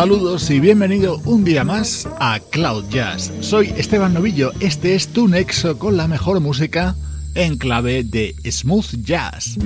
Saludos y bienvenido un día más a Cloud Jazz. Soy Esteban Novillo, este es tu nexo con la mejor música en clave de smooth jazz.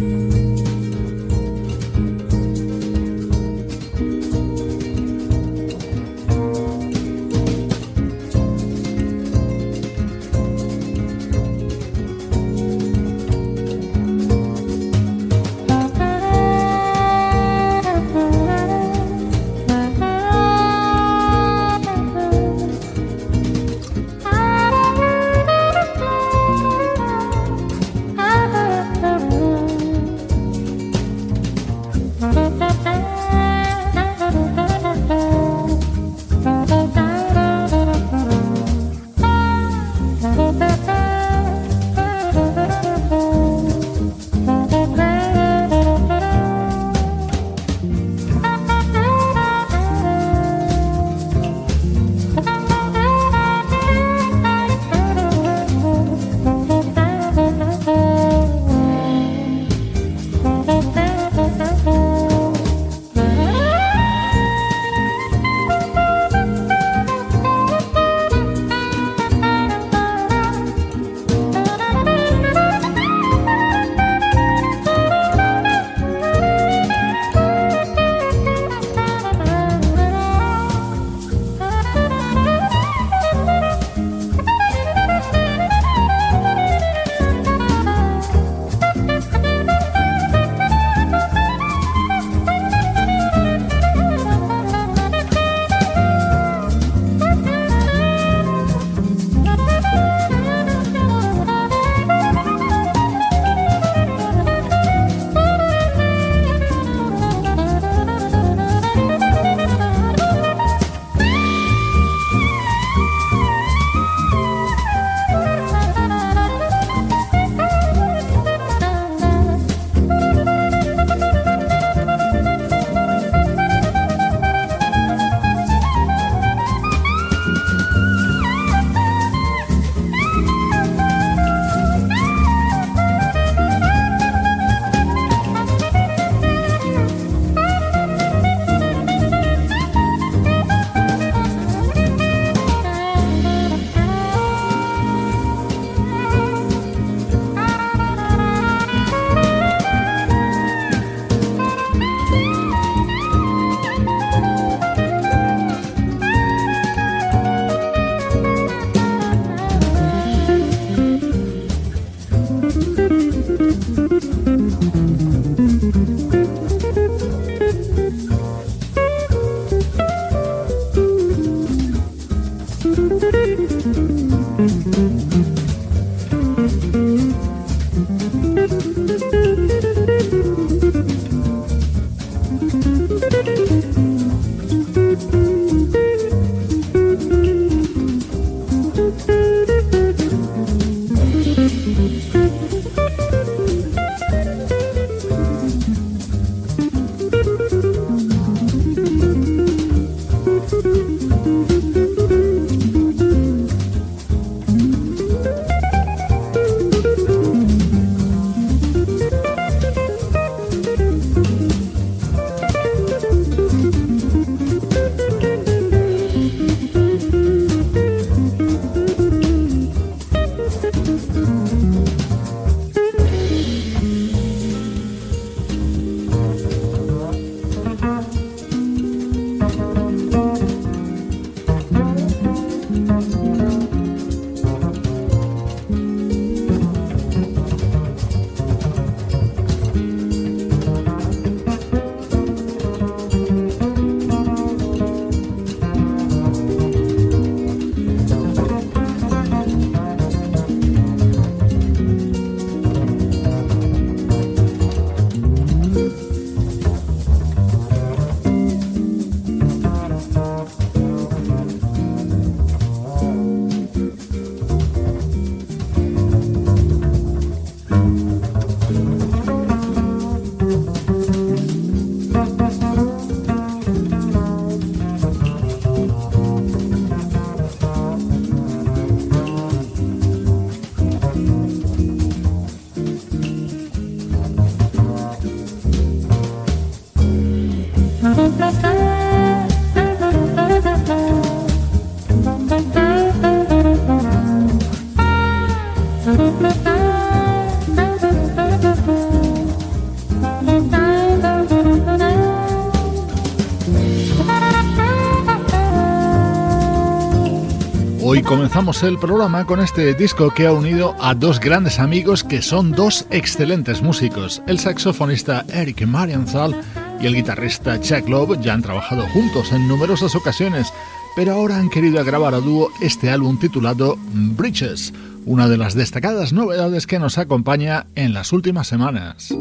Comenzamos el programa con este disco que ha unido a dos grandes amigos que son dos excelentes músicos. El saxofonista Eric Marienthal y el guitarrista Chuck Love ya han trabajado juntos en numerosas ocasiones, pero ahora han querido grabar a dúo este álbum titulado Bridges, una de las destacadas novedades que nos acompaña en las últimas semanas.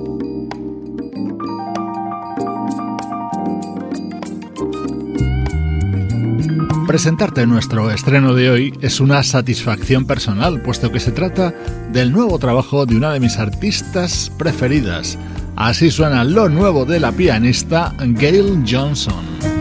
Presentarte nuestro estreno de hoy es una satisfacción personal, puesto que se trata del nuevo trabajo de una de mis artistas preferidas. Así suena lo nuevo de la pianista Gail Johnson.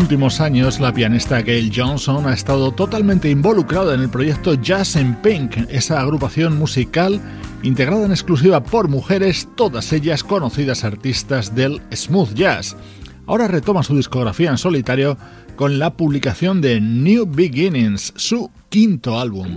Últimos años, la pianista Gail Johnson ha estado totalmente involucrada en el proyecto Jazz in Pink, esa agrupación musical integrada en exclusiva por mujeres, todas ellas conocidas artistas del smooth jazz. Ahora retoma su discografía en solitario con la publicación de New Beginnings, su quinto álbum.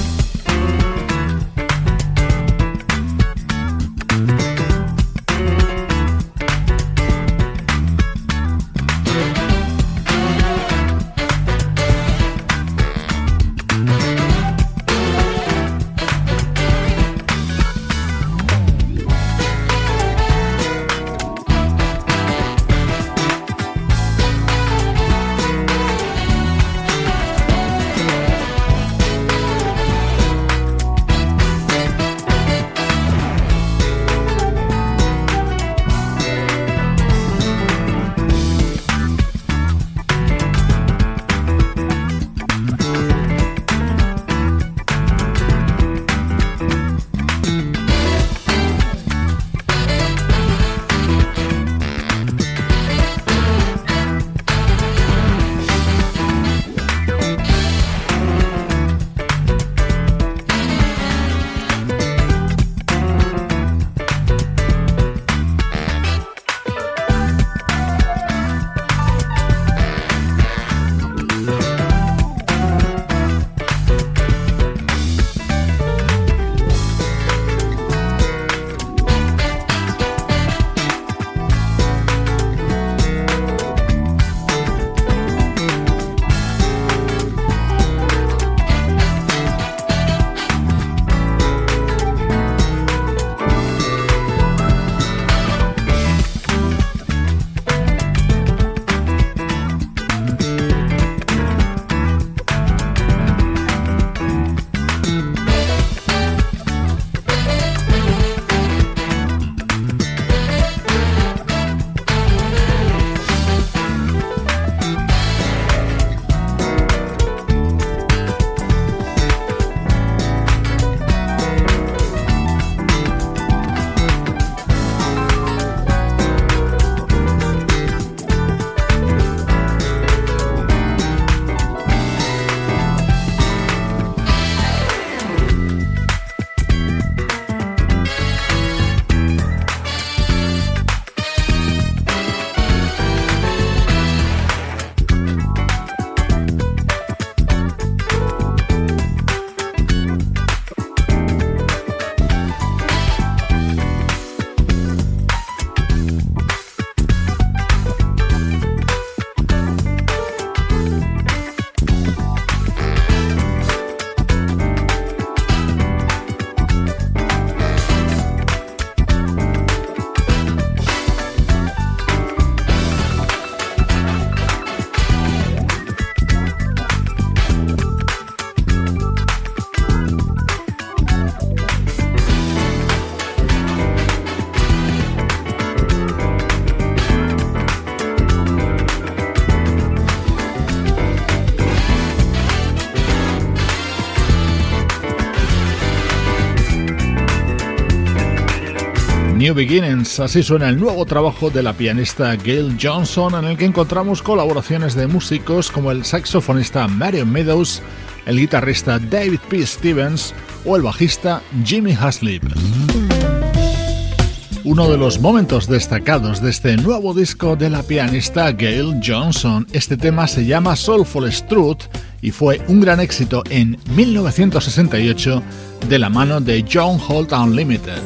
Beginnings, así suena el nuevo trabajo de la pianista Gail Johnson, en el que encontramos colaboraciones de músicos como el saxofonista Marion Meadows, el guitarrista David P. Stevens o el bajista Jimmy Haslip. Uno de los momentos destacados de este nuevo disco de la pianista Gail Johnson, este tema se llama Soulful Truth y fue un gran éxito en 1968 de la mano de John Holt Unlimited.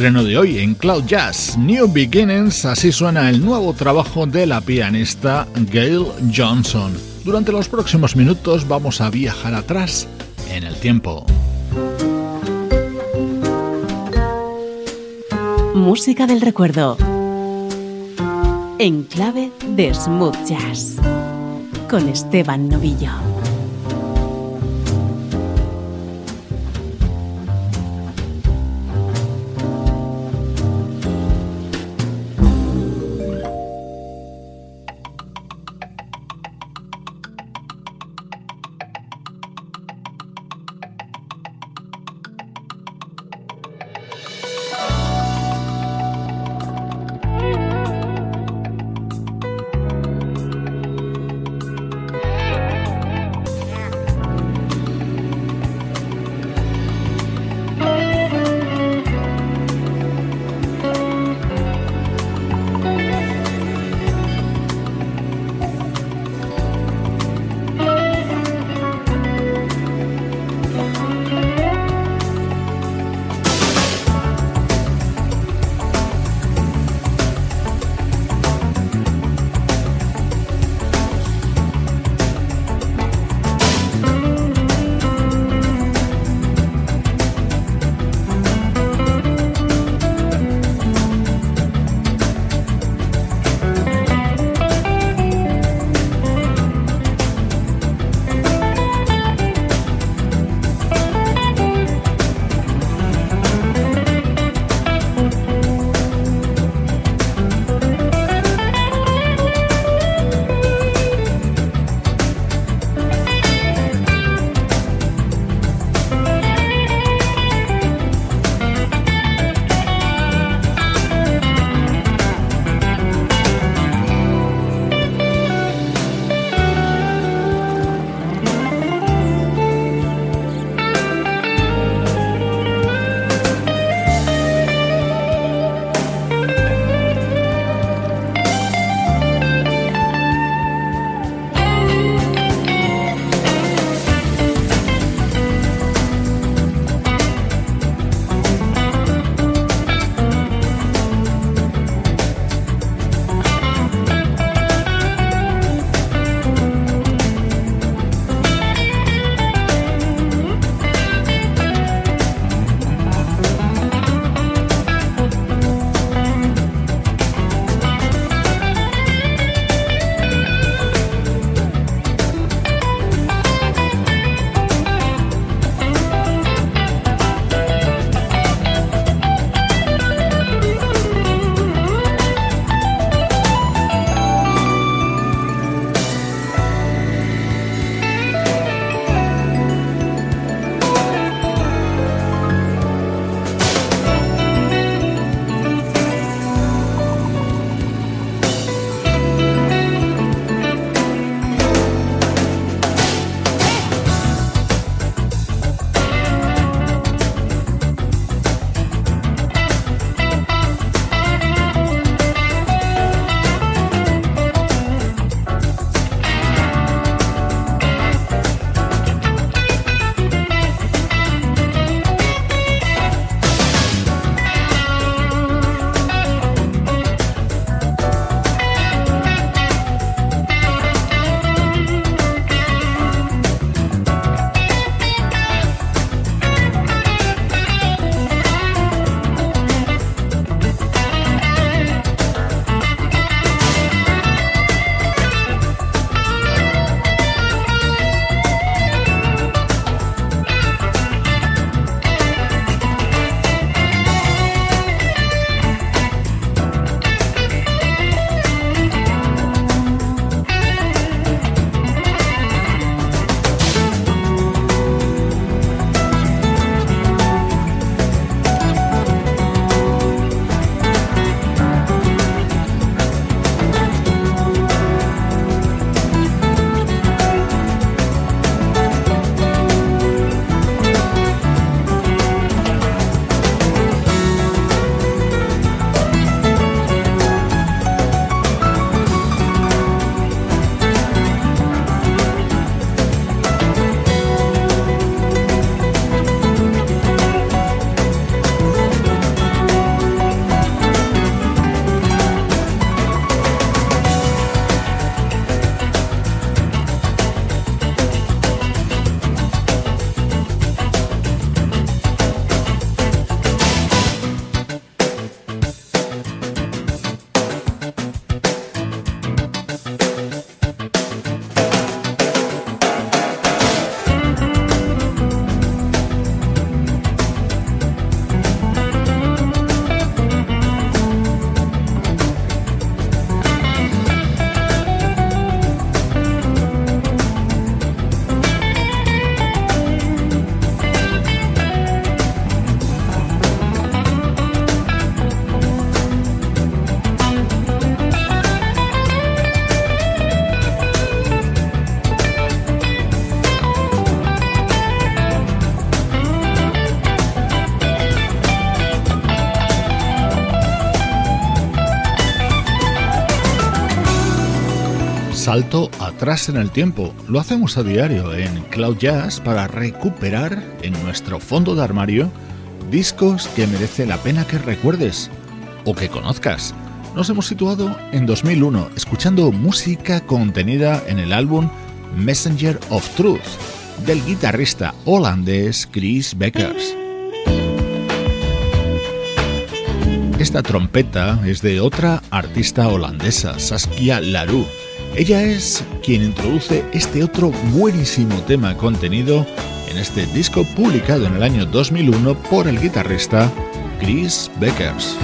Estreno de hoy en Cloud Jazz, New Beginnings, así suena el nuevo trabajo de la pianista Gail Johnson. Durante los próximos minutos vamos a viajar atrás en el tiempo. Música del recuerdo. En clave de smooth jazz. Con Esteban Novillo. Salto atrás en el tiempo. Lo hacemos a diario en Cloud Jazz para recuperar en nuestro fondo de armario discos que merece la pena que recuerdes o que conozcas. Nos hemos situado en 2001 escuchando música contenida en el álbum Messenger of Truth del guitarrista holandés Chris Beckers. Esta trompeta es de otra artista holandesa, Saskia Larue. Ella es quien introduce este otro buenísimo tema contenido en este disco publicado en el año 2001 por el guitarrista Chris Beckers.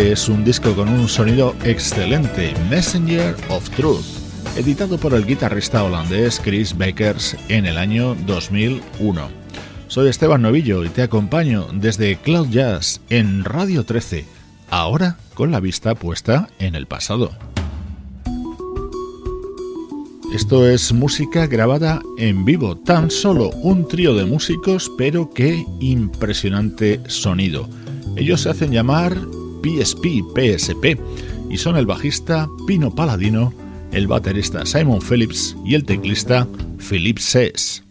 Es un disco con un sonido excelente, Messenger of Truth. editado por el guitarrista holandés Chris Bakers en el año 2001. Soy Esteban Novillo y te acompaño desde Cloud Jazz en Radio 13, ahora con la vista puesta en el pasado. Esto es música grabada en vivo, tan solo un trío de músicos, pero qué impresionante sonido. Ellos se hacen llamar PSP, PSP, y son el bajista Pino Paladino, el baterista Simon Phillips y el teclista Philip Sess.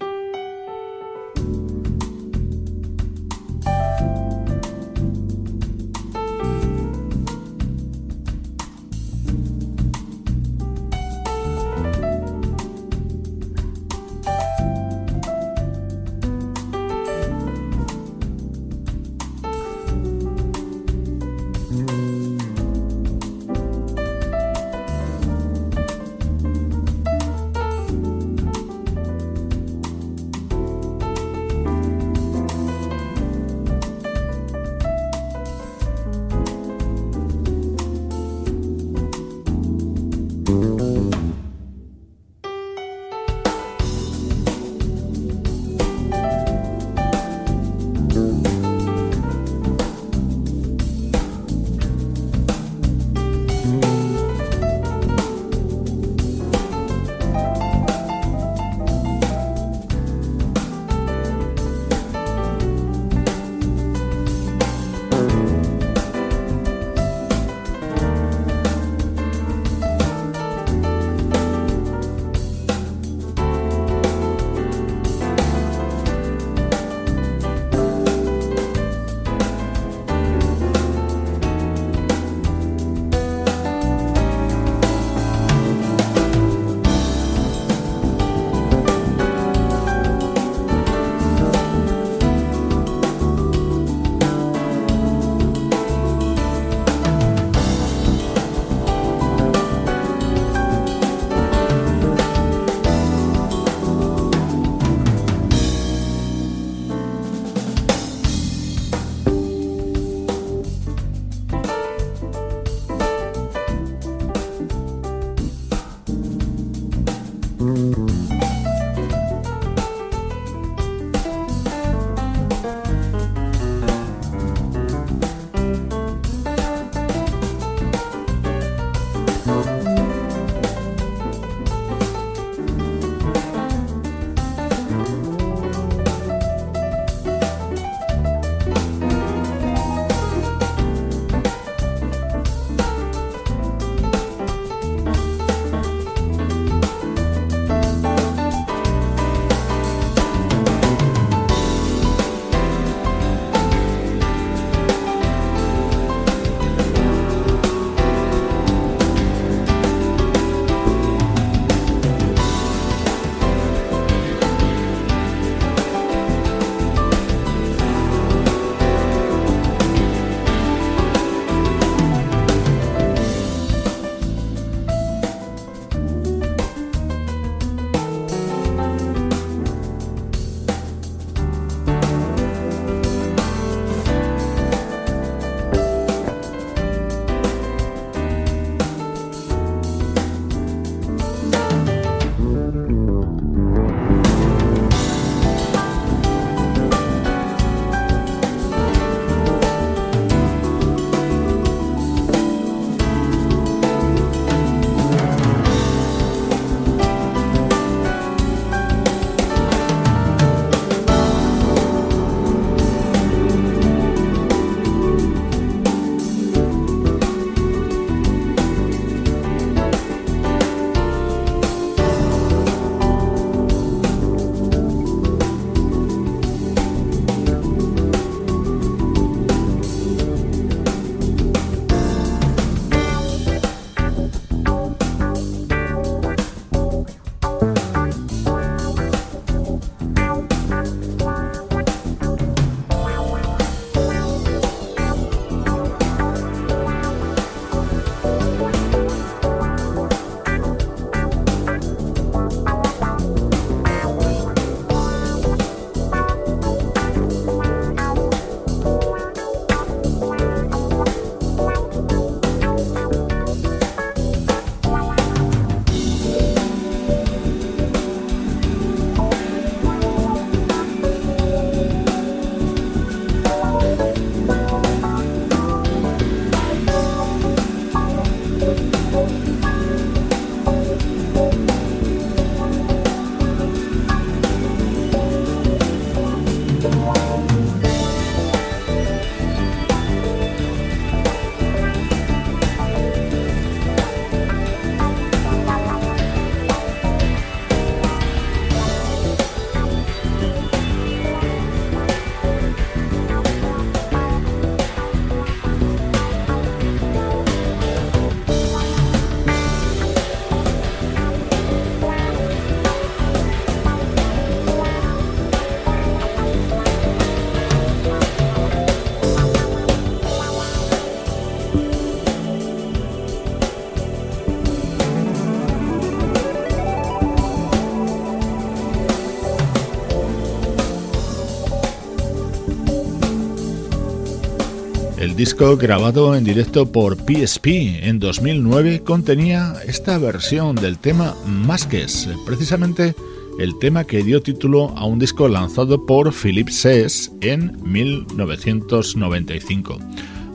Disco grabado en directo por PSP en 2009 contenía esta versión del tema Masques, precisamente el tema que dio título a un disco lanzado por Philip Sess en 1995.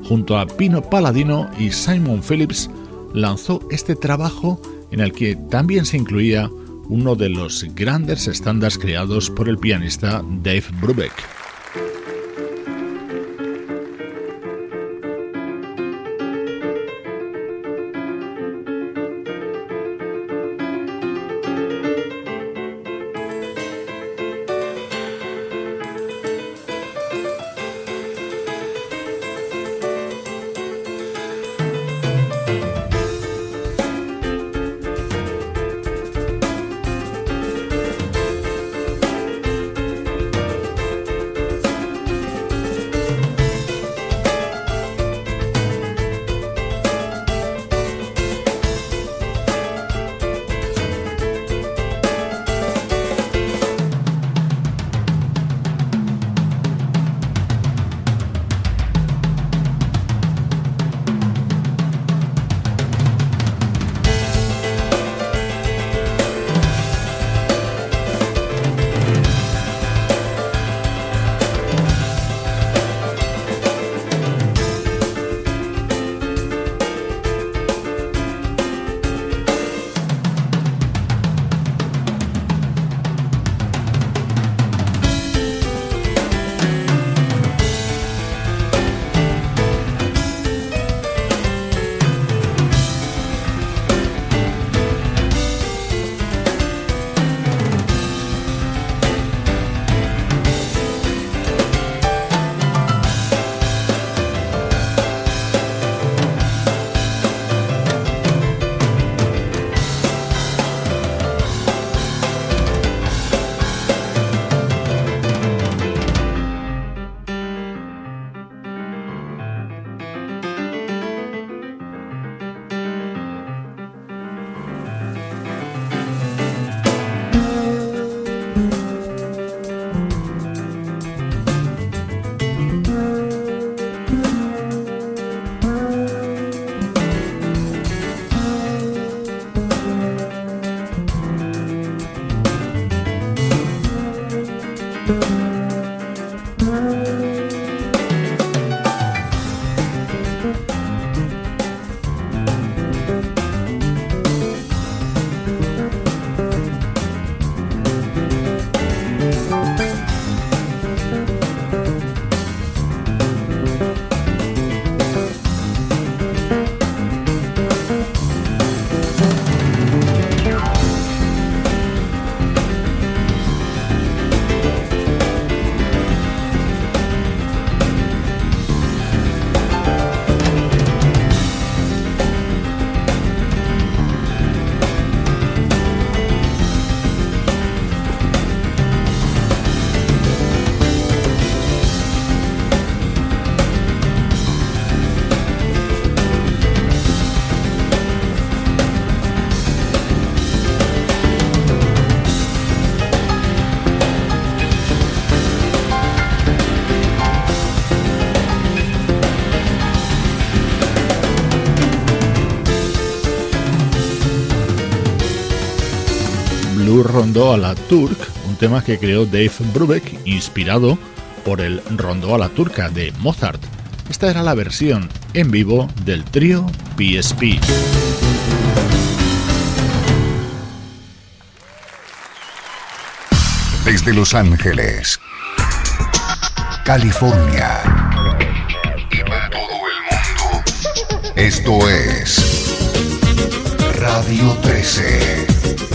Junto a Pino Palladino y Simon Phillips lanzó este trabajo en el que también se incluía uno de los grandes estándares creados por el pianista Dave Brubeck. Rondo a la Turk, un tema que creó Dave Brubeck inspirado por el Rondo a la Turca de Mozart. Esta era la versión en vivo del trío PSP. Desde Los Ángeles, California y para todo el mundo, esto es Radio 13.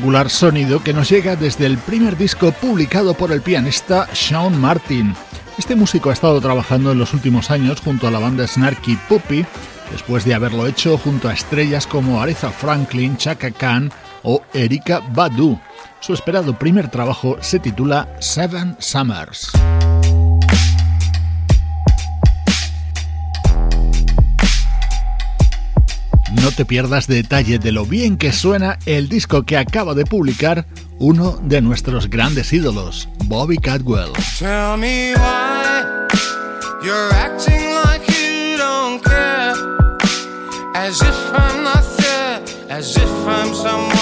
Espectacular sonido que nos llega desde el primer disco publicado por el pianista Sean Martin. Este músico ha estado trabajando en los últimos años junto a la banda Snarky Puppy, después de haberlo hecho junto a estrellas como Aretha Franklin, Chaka Khan o Erika Badu. Su esperado primer trabajo se titula Seven Summers. No te pierdas detalle de lo bien que suena el disco que acaba de publicar uno de nuestros grandes ídolos, Bobby Cadwell. Tell me why you're acting like you don't care. As if I'm not there, as if I'm someone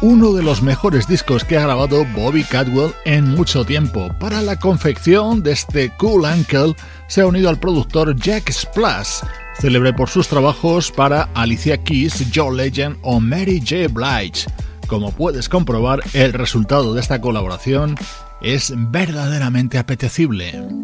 Uno de los mejores discos que ha grabado Bobby Cadwell en mucho tiempo. Para la confección de este Cool Uncle se ha unido al productor Jack Splash, célebre por sus trabajos para Alicia Keys, Joe Legend o Mary J. Blige. Como puedes comprobar, el resultado de esta colaboración es verdaderamente apetecible.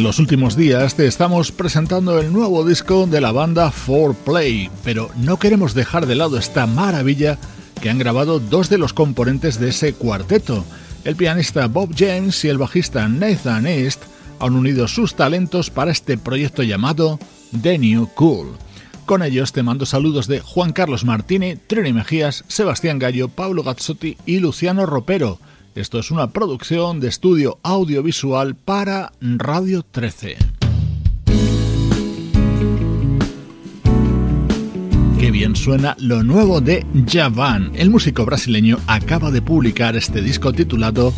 En los últimos días te estamos presentando el nuevo disco de la banda 4Play, pero no queremos dejar de lado esta maravilla que han grabado dos de los componentes de ese cuarteto. El pianista Bob James y el bajista Nathan East han unido sus talentos para este proyecto llamado The New Cool. Con ellos te mando saludos de Juan Carlos Martini, Trini Mejías, Sebastián Gallo, Pablo Gazzotti y Luciano Ropero. Esto es una producción de estudio audiovisual para Radio 13. Qué bien suena lo nuevo de Javan. El músico brasileño acaba de publicar este disco titulado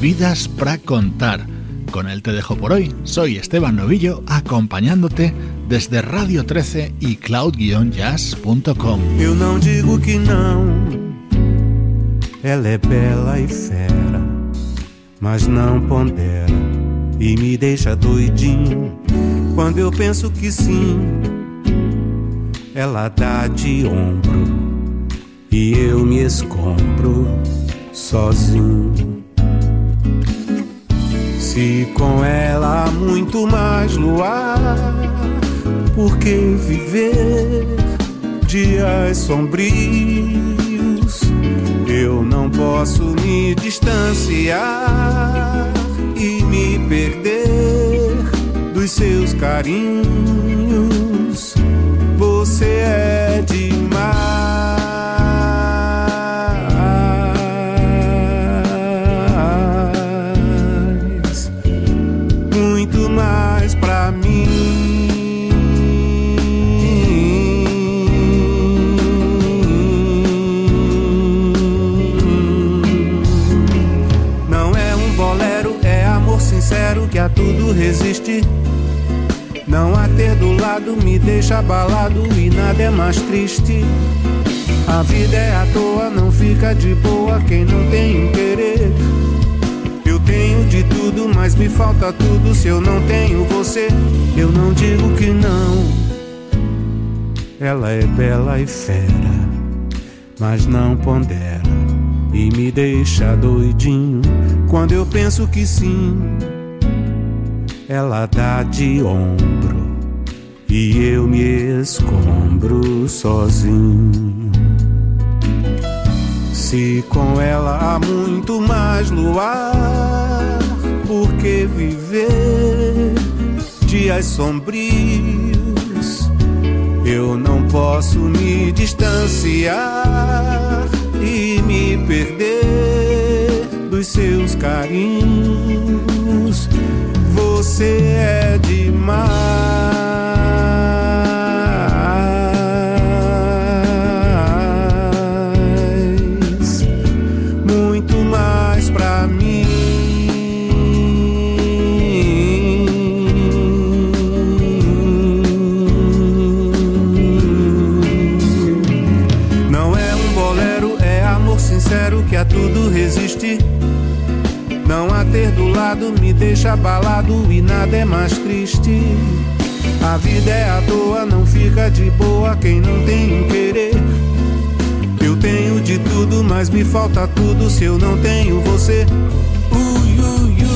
Vidas para contar. Con él te dejo por hoy. Soy Esteban Novillo acompañándote desde Radio 13 y cloud-jazz.com. Eu não digo que Ela é bela e fera, mas não pondera e me deixa doidinho. Quando eu penso que sim, ela dá de ombro e eu me escombro sozinho. Se com ela há muito mais luar, por que viver dias sombrios? Eu não posso me distanciar e me perder dos seus carinhos. Você é demais, deixa abalado e nada é mais triste. A vida é à toa, não fica de boa quem não tem um querer. Eu tenho de tudo, mas me falta tudo se eu não tenho você. Eu não digo que não. Ela é bela e fera, mas não pondera e me deixa doidinho quando eu penso que sim. Ela dá de ombro e eu me escombro sozinho. Se com ela há muito mais luar, por que viver dias sombrios? Eu não posso me distanciar e me perder dos seus carinhos. Você é demais, lado me deixa abalado e nada é mais triste. A vida é à toa, não fica de boa quem não tem um querer. Eu tenho de tudo, mas me falta tudo se eu não tenho você. Ui, ui, ui.